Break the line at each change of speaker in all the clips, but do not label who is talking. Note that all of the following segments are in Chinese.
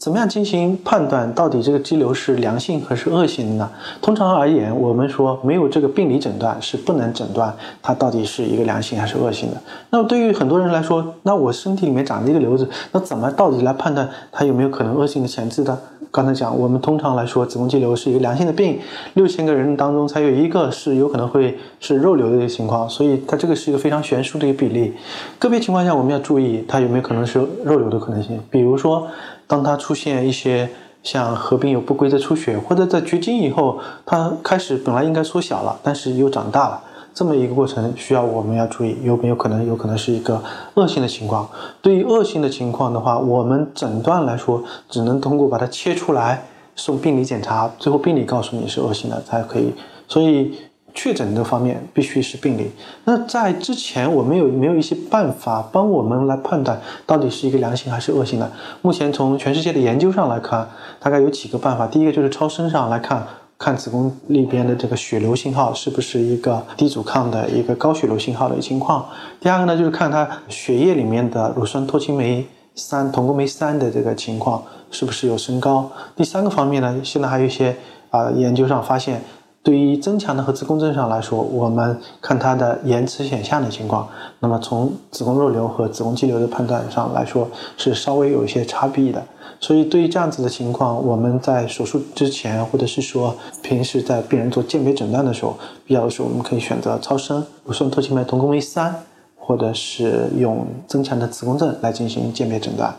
怎么样进行判断？到底这个肌瘤是良性还是恶性的呢？通常而言，我们说没有这个病理诊断是不能诊断它到底是一个良性还是恶性的。那么对于很多人来说，那我身体里面长着一个瘤子，那怎么到底来判断它有没有可能恶性的前置的？刚才讲，我们通常来说，子宫肌瘤是一个良性的病，六千个人当中才有一个是有可能会是肉瘤的一个情况，所以它这个是一个非常悬殊的一个比例。个别情况下，我们要注意它有没有可能是肉瘤的可能性，比如说。当它出现一些像合并有不规则出血，或者在绝经以后，它开始本来应该缩小了，但是又长大了，这么一个过程需要我们要注意有没有可能有可能是一个恶性的情况。对于恶性的情况的话，我们诊断来说只能通过把它切出来送病理检查，最后病理告诉你是恶性的才可以。所以。确诊的方面必须是病理。那在之前，我们有没有一些办法帮我们来判断到底是一个良性还是恶性的？目前从全世界的研究上来看，大概有几个办法。第一个就是超声上来看，看子宫里边的这个血流信号是不是一个低阻抗的一个高血流信号的情况。第二个呢，就是看它血液里面的乳酸脱氢酶三、酮共酶三的这个情况是不是有升高。第三个方面呢，现在还有一些啊研究上发现。对于增强的核磁共振上来说，我们看它的延迟显像的情况，那么从子宫肉瘤和子宫肌瘤的判断上来说，是稍微有一些差别的。所以对于这样子的情况，我们在手术之前，或者是说平时在病人做鉴别诊断的时候，必要的时候我们可以选择超声、乳酸脱氢酶、酮共酶三，或者是用增强的磁共振来进行鉴别诊断。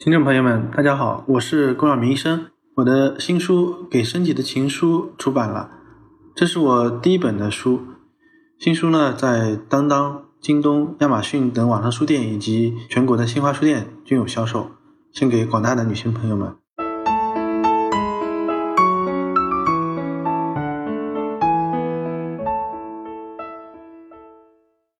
听众朋友们，大家好，我是龚晓明医生。我的新书《给升级的情书》出版了，这是我第一本的书。新书呢，在当当、京东、亚马逊等网上书店以及全国的新华书店均有销售，献给广大的女性朋友们。